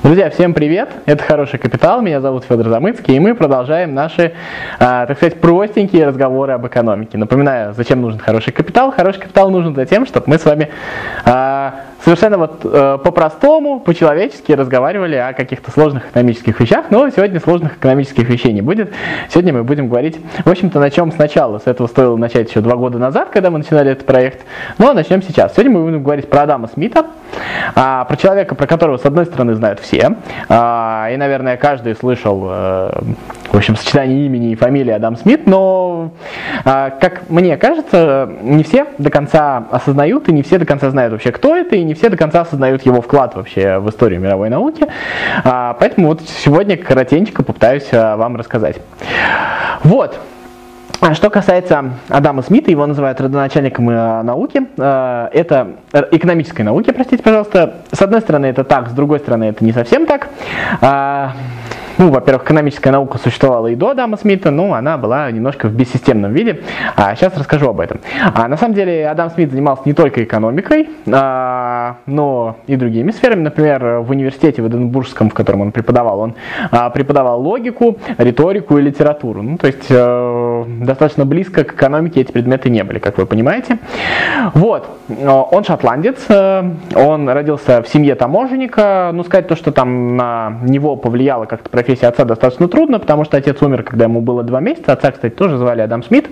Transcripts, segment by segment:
Друзья, всем привет! Это «Хороший капитал», меня зовут Федор Замыцкий, и мы продолжаем наши, а, так сказать, простенькие разговоры об экономике. Напоминаю, зачем нужен хороший капитал? Хороший капитал нужен за тем, чтобы мы с вами а, совершенно вот э, по-простому, по-человечески разговаривали о каких-то сложных экономических вещах, но сегодня сложных экономических вещей не будет. Сегодня мы будем говорить, в общем-то, на чем сначала. С этого стоило начать еще два года назад, когда мы начинали этот проект, но начнем сейчас. Сегодня мы будем говорить про Адама Смита, а, про человека, про которого, с одной стороны, знают все, а, и, наверное, каждый слышал, э, в общем, сочетание имени и фамилии Адам Смит, но, а, как мне кажется, не все до конца осознают, и не все до конца знают вообще, кто это, и не все до конца осознают его вклад вообще в историю мировой науки. А, поэтому вот сегодня коротенько попытаюсь а, вам рассказать. Вот. Что касается Адама Смита, его называют родоначальником науки. Это экономической науки, простите, пожалуйста. С одной стороны это так, с другой стороны это не совсем так. Ну, во-первых, экономическая наука существовала и до Адама Смита, но она была немножко в бессистемном виде. А сейчас расскажу об этом. А, на самом деле Адам Смит занимался не только экономикой, а, но и другими сферами. Например, в университете в Эдинбургском, в котором он преподавал, он а, преподавал логику, риторику и литературу. Ну, то есть э, достаточно близко к экономике эти предметы не были, как вы понимаете. Вот. Он шотландец, э, он родился в семье таможенника. Ну, сказать то, что там на него повлияло как-то профессия профессии отца достаточно трудно, потому что отец умер, когда ему было два месяца. Отца, кстати, тоже звали Адам Смит.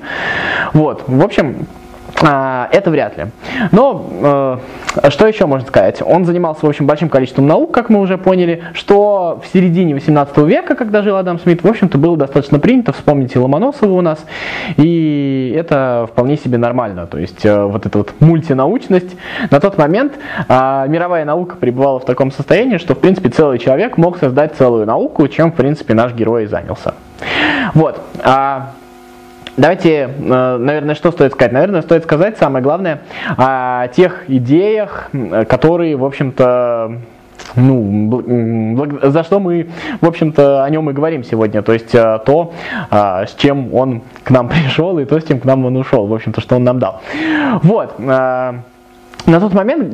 Вот, в общем, это вряд ли. Но э, что еще можно сказать? Он занимался, в общем, большим количеством наук, как мы уже поняли, что в середине 18 века, когда жил Адам Смит, в общем-то, было достаточно принято. Вспомните Ломоносова у нас. И это вполне себе нормально. То есть э, вот эта вот мультинаучность. На тот момент э, мировая наука пребывала в таком состоянии, что, в принципе, целый человек мог создать целую науку, чем, в принципе, наш герой и занялся. Вот. Давайте, э, наверное, что стоит сказать? Наверное, стоит сказать самое главное о тех идеях, которые, в общем-то, ну, за что мы, в общем-то, о нем и говорим сегодня. То есть э, то, э, с чем он к нам пришел, и то, с чем к нам он ушел, в общем-то, что он нам дал. Вот. На тот момент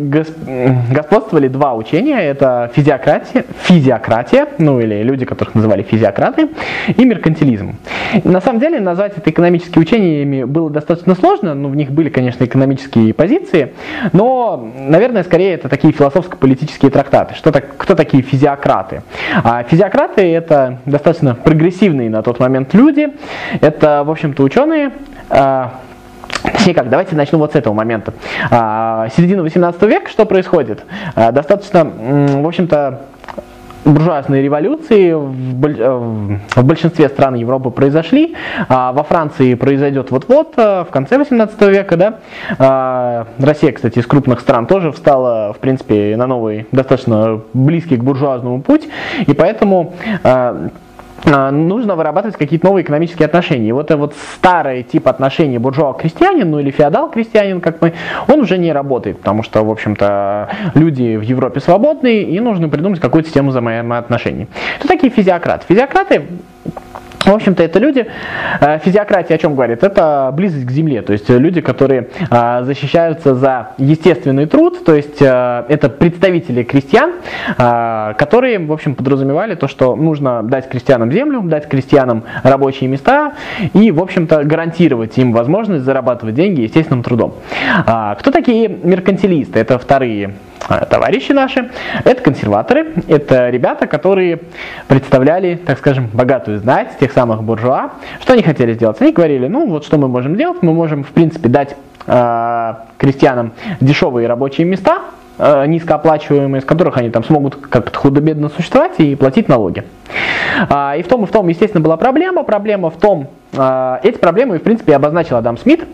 господствовали два учения. Это физиократия, физиократия, ну или люди, которых называли физиократы, и меркантилизм. На самом деле назвать это экономическими учениями было достаточно сложно, ну в них были, конечно, экономические позиции, но, наверное, скорее это такие философско-политические трактаты. Что так, кто такие физиократы? А физиократы это достаточно прогрессивные на тот момент люди, это, в общем-то, ученые, а, Точнее как, давайте начну вот с этого момента. А, середина 18 века, что происходит? А, достаточно, в общем-то, буржуазные революции в, э, большинстве стран Европы произошли. А во Франции произойдет вот-вот, в конце 18 века. Да? Россия, кстати, из крупных стран тоже встала, в принципе, на новый, достаточно близкий к буржуазному путь. И поэтому нужно вырабатывать какие-то новые экономические отношения. И вот этот вот старый тип отношений буржуа-крестьянин, ну или феодал-крестьянин, как мы, он уже не работает, потому что, в общем-то, люди в Европе свободные, и нужно придумать какую-то систему взаимоотношений. Кто такие физиократы? Физиократы в общем-то, это люди, э, физиократия о чем говорит? Это близость к земле, то есть люди, которые э, защищаются за естественный труд, то есть э, это представители крестьян, которые, в общем, подразумевали то, что нужно дать крестьянам землю, дать крестьянам рабочие места и, в общем-то, гарантировать им возможность зарабатывать деньги естественным трудом. Кто такие меркантилисты? Это вторые а, товарищи наши, это консерваторы, это ребята, которые представляли, так скажем, богатую знать, тех самых буржуа. Что они хотели сделать? Они говорили, ну вот что мы можем делать, мы можем, в принципе, дать э, крестьянам дешевые рабочие места, э, низкооплачиваемые, с которых они там смогут как-то худо-бедно существовать и платить налоги. А, и в том и в том, естественно, была проблема. Проблема в том, э, эти проблемы, в принципе, обозначил Адам Смит.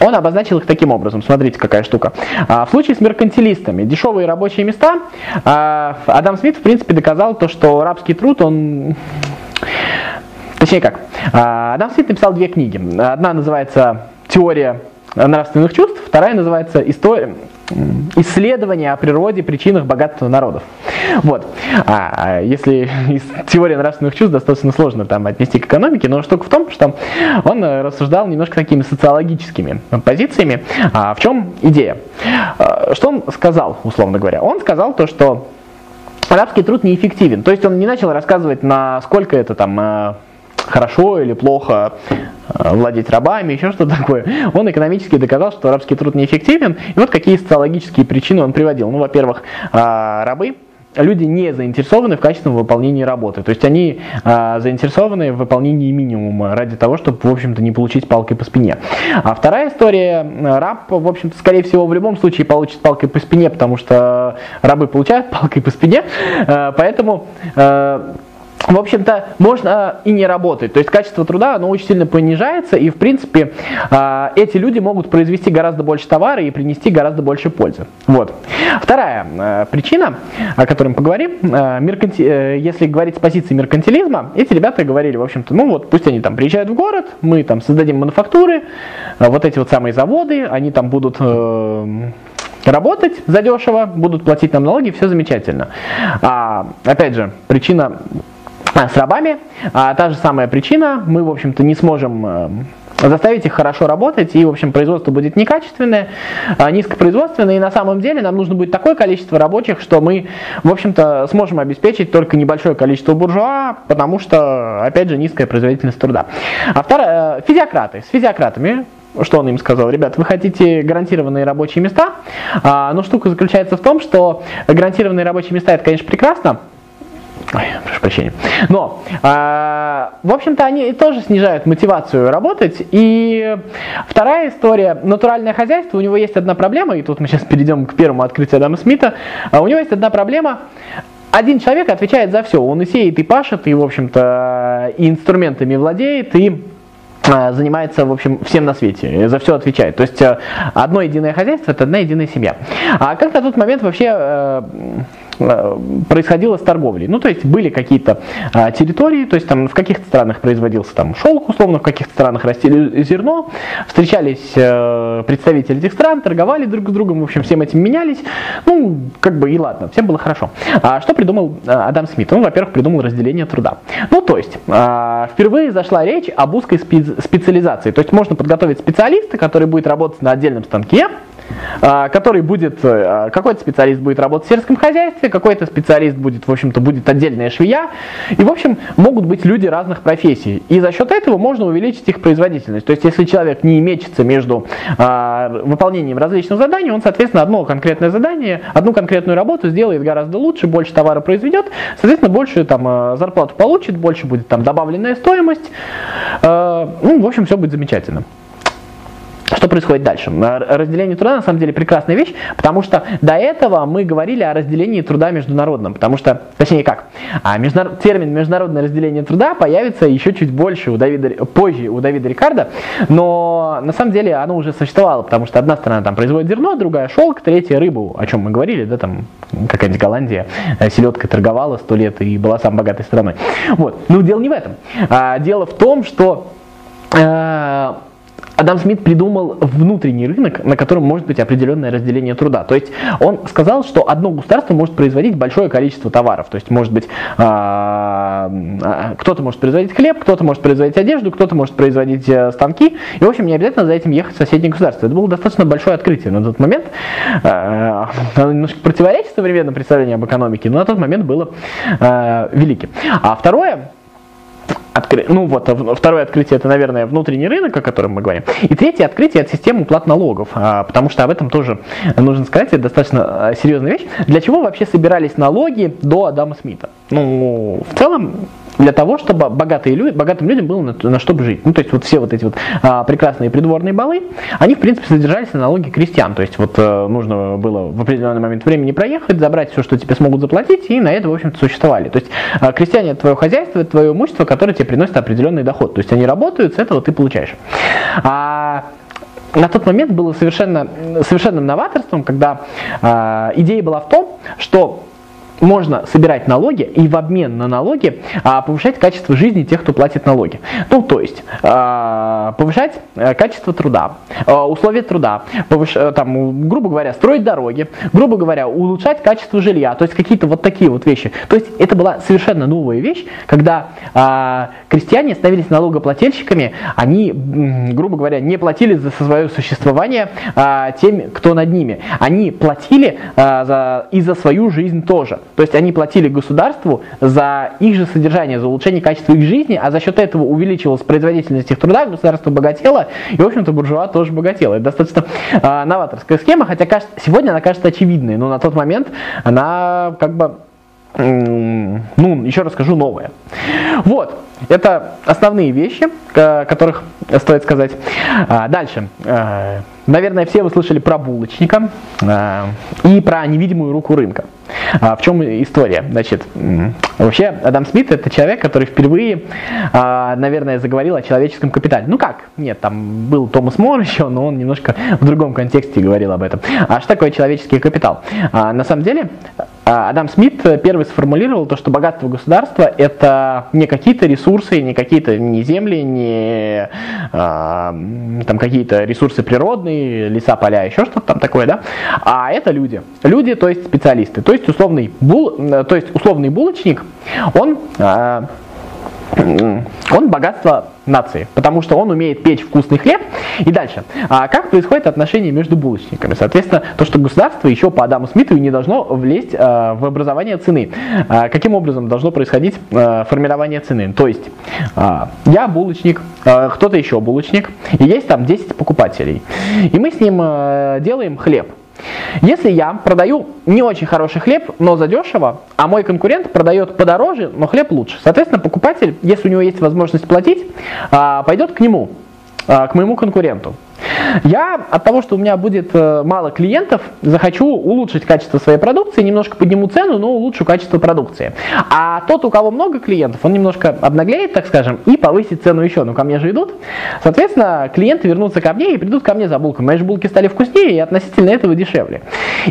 Он обозначил их таким образом. Смотрите, какая штука. А, в случае с меркантилистами, дешевые рабочие места, а, Адам Смит, в принципе, доказал то, что рабский труд, он... Точнее как, а, Адам Смит написал две книги. Одна называется «Теория нравственных чувств», вторая называется «История...» исследования о природе, причинах богатства народов. Вот. А, а если из теории нравственных чувств достаточно сложно там отнести к экономике, но штука в том, что он э, рассуждал немножко такими социологическими позициями. А в чем идея? А, что он сказал, условно говоря? Он сказал то, что арабский труд неэффективен. То есть он не начал рассказывать, насколько это там э, хорошо или плохо э, владеть рабами, еще что-то такое. Он экономически доказал, что арабский труд неэффективен. И вот какие социологические причины он приводил. Ну, во-первых, э, рабы люди не заинтересованы в качественном выполнении работы. То есть они э, заинтересованы в выполнении минимума ради того, чтобы, в общем-то, не получить палкой по спине. А вторая история, раб, в общем-то, скорее всего, в любом случае получит палкой по спине, потому что рабы получают палкой по спине, э, поэтому э, в общем-то, можно и не работать. То есть качество труда, оно очень сильно понижается, и, в принципе, а, эти люди могут произвести гораздо больше товара и принести гораздо больше пользы. Вот. Вторая а, причина, о которой мы поговорим, а, мерканти... Э, если говорить с позиции меркантилизма, эти ребята говорили, в общем-то, ну вот, пусть они там приезжают в город, мы там создадим мануфактуры, вот эти вот самые заводы, они там будут э, работать задешево, будут платить нам налоги, все замечательно. А, опять же, причина а, с рабами а, та же самая причина, мы, в общем-то, не сможем э, заставить их хорошо работать, и, в общем, производство будет некачественное, а, низкопроизводственное, и на самом деле нам нужно будет такое количество рабочих, что мы, в общем-то, сможем обеспечить только небольшое количество буржуа, потому что, опять же, низкая производительность труда. А вторая, э, физиократы. С физиократами что он им сказал? Ребят, вы хотите гарантированные рабочие места, а, но штука заключается в том, что гарантированные рабочие места это, конечно, прекрасно, Ой, прошу прощения. Но, э, в общем-то, они тоже снижают мотивацию работать. И вторая история, натуральное хозяйство, у него есть одна проблема, и тут мы сейчас перейдем к первому открытию Адама Смита. А у него есть одна проблема, один человек отвечает за все. Он и сеет, и пашет, и, в общем-то, и инструментами владеет, и а, занимается, в общем, всем на свете, за все отвечает. То есть одно единое хозяйство – это одна единая семья. А как на тот момент вообще э, Э, происходило с торговлей. Ну, то есть были какие-то а, территории, то есть там в каких-то странах производился там шелк, условно, в каких-то странах растили зерно, встречались э, представители этих стран, торговали друг с другом, в общем, всем этим менялись. Ну, как бы и ладно, всем было хорошо. А что придумал а, Адам Смит? Он, во-первых, придумал разделение труда. Ну, то есть, а, впервые зашла речь об узкой специализации. То есть можно подготовить специалиста, который будет работать на отдельном станке, который будет, а, какой-то специалист будет работать в сельском хозяйстве, какой-то специалист будет, в общем-то, будет отдельная швея, и, в общем, могут быть люди разных профессий, и за счет этого можно увеличить их производительность. То есть, если человек не мечется между а, выполнением различных заданий, он, соответственно, одно конкретное задание, одну конкретную работу сделает гораздо лучше, больше товара произведет, соответственно, больше там зарплату получит, больше будет там добавленная стоимость, ну, в общем, все будет замечательно. Что происходит дальше? Разделение труда на самом деле прекрасная вещь, потому что до этого мы говорили о разделении труда международном, потому что, точнее как, а термин международное разделение труда появится еще чуть больше у Давида, позже у Давида Рикарда, но на самом деле оно уже существовало, потому что одна страна там производит зерно, другая шелк, третья рыбу, о чем мы говорили, да, там какая-нибудь Голландия э, селедкой торговала сто лет и была самой богатой страной. Вот, но дело не в этом. А, дело в том, что э, Адам Смит придумал внутренний рынок, на котором может быть определенное разделение труда. То есть он сказал, что одно государство может производить большое количество товаров. То есть может быть а, а, кто-то может производить хлеб, кто-то может производить одежду, кто-то может производить э, станки. И в общем не обязательно за этим ехать в соседнее государство. Это было достаточно большое открытие на тот момент. А, оно немножко противоречит современному представлению об экономике, но на тот момент было великим. А второе, Откры... Ну вот, второе открытие это, наверное, внутренний рынок, о котором мы говорим. И третье открытие это система уплат налогов, а, потому что об этом тоже нужно сказать, это достаточно а, серьезная вещь. Для чего вообще собирались налоги до Адама Смита? Ну, в целом, для того, чтобы богатые люди, богатым людям было на, на что жить. Ну, то есть вот все вот эти вот а, прекрасные придворные балы, они, в принципе, содержались на налоги крестьян. То есть вот а, нужно было в определенный момент времени проехать, забрать все, что тебе смогут заплатить, и на это, в общем-то, существовали. То есть а, крестьяне это твое хозяйство, это твое имущество, которое тебе приносит определенный доход. То есть они работают, с этого ты получаешь. А на тот момент было совершенно, совершенным новаторством, когда э, идея была в том, что можно собирать налоги и в обмен на налоги а, повышать качество жизни тех, кто платит налоги. Ну, то есть а, повышать а, качество труда, а, условия труда, повыш, а, там, грубо говоря, строить дороги, грубо говоря, улучшать качество жилья, то есть какие-то вот такие вот вещи. То есть это была совершенно новая вещь, когда а, крестьяне становились налогоплательщиками, они, грубо говоря, не платили за свое существование а, тем, кто над ними. Они платили а, за, и за свою жизнь тоже. То есть они платили государству за их же содержание, за улучшение качества их жизни, а за счет этого увеличивалась производительность их труда, государство богатело, и, в общем-то, буржуа тоже богатело. Это достаточно э, новаторская схема, хотя кажется, сегодня она кажется очевидной, но на тот момент она как бы ну, еще расскажу новое. Вот, это основные вещи, которых стоит сказать. А, дальше. А, наверное, все вы слышали про булочника а, и про невидимую руку рынка. В чем история? Значит, вообще Адам Смит это человек, который впервые, наверное, заговорил о человеческом капитале. Ну как? Нет, там был Томас Мор еще, но он немножко в другом контексте говорил об этом. А что такое человеческий капитал? На самом деле, Адам Смит первый сформулировал то, что богатство государства это не какие-то ресурсы, не какие-то не земли, не а, там какие-то ресурсы природные, леса, поля, еще что-то там такое, да, а это люди. Люди, то есть специалисты. То есть условный, бул, то есть условный булочник, он а, он богатство нации, потому что он умеет печь вкусный хлеб. И дальше. А как происходит отношение между булочниками? Соответственно, то, что государство еще по Адаму Смиту не должно влезть а, в образование цены. А, каким образом должно происходить а, формирование цены? То есть, а, я булочник, а, кто-то еще булочник, и есть там 10 покупателей. И мы с ним а, делаем хлеб. Если я продаю не очень хороший хлеб, но задешево, а мой конкурент продает подороже, но хлеб лучше, соответственно, покупатель, если у него есть возможность платить, а, пойдет к нему, а, к моему конкуренту. Я от того, что у меня будет э, мало клиентов, захочу улучшить качество своей продукции, немножко подниму цену, но улучшу качество продукции. А тот, у кого много клиентов, он немножко обнаглеет, так скажем, и повысит цену еще. Ну, ко мне же идут. Соответственно, клиенты вернутся ко мне и придут ко мне за булками. Мои же булки стали вкуснее и относительно этого дешевле.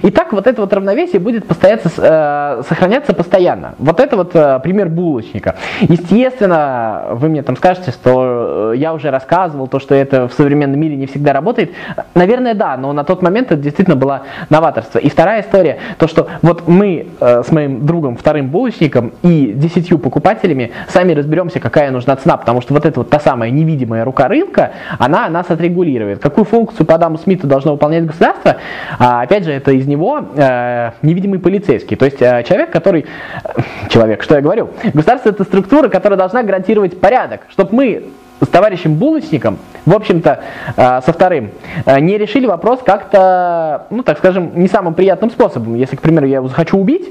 И так вот это вот равновесие будет постояться, э, сохраняться постоянно. Вот это вот э, пример булочника. Естественно, вы мне там скажете, что э, я уже рассказывал то, что это в современном мире не всегда всегда работает? Наверное, да, но на тот момент это действительно было новаторство. И вторая история, то что вот мы э, с моим другом, вторым булочником и десятью покупателями сами разберемся, какая нужна цена, потому что вот эта вот та самая невидимая рука рынка, она нас отрегулирует. Какую функцию по Адаму Смиту должно выполнять государство? А, опять же, это из него э, невидимый полицейский, то есть э, человек, который... Э, человек, что я говорю? Государство это структура, которая должна гарантировать порядок, чтобы мы с товарищем Булочником, в общем-то, э, со вторым, э, не решили вопрос как-то, ну, так скажем, не самым приятным способом. Если, к примеру, я его захочу убить,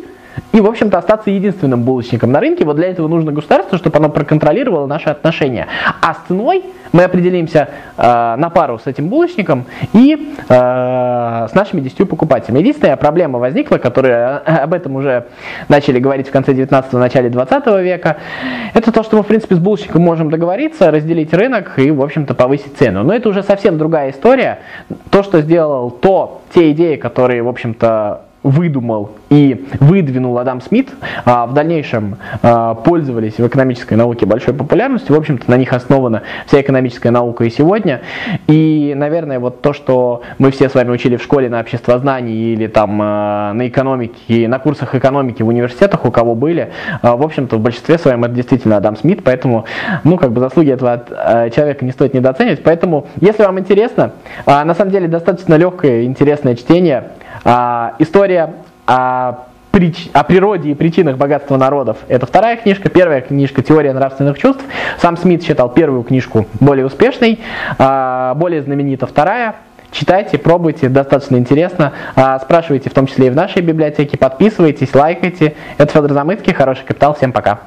и, в общем-то, остаться единственным булочником на рынке. Вот для этого нужно государство, чтобы оно проконтролировало наши отношения. А с ценой мы определимся э, на пару с этим булочником и э, с нашими 10 покупателями. Единственная проблема возникла, которая э, об этом уже начали говорить в конце 19-го, начале 20 века, это то, что мы, в принципе, с булочником можем договориться, разделить рынок и, в общем-то, повысить цену. Но это уже совсем другая история. То, что сделал то, те идеи, которые, в общем-то, выдумал и выдвинул Адам Смит, а в дальнейшем а, пользовались в экономической науке большой популярностью. В общем-то, на них основана вся экономическая наука и сегодня. И, наверное, вот то, что мы все с вами учили в школе на обществознании или там а, на экономике, на курсах экономики в университетах, у кого были, в общем-то, в большинстве своем это действительно Адам Смит, поэтому, ну, как бы заслуги этого человека не стоит недооценивать. Поэтому, если вам интересно, на самом деле достаточно легкое, интересное чтение, а, история о, прич... о природе и причинах богатства народов. Это вторая книжка. Первая книжка «Теория нравственных чувств». Сам Смит считал первую книжку более успешной, а, более знаменита вторая. Читайте, пробуйте, достаточно интересно. А, спрашивайте в том числе и в нашей библиотеке. Подписывайтесь, лайкайте. Это Федор Замыцкий. Хороший капитал. Всем пока.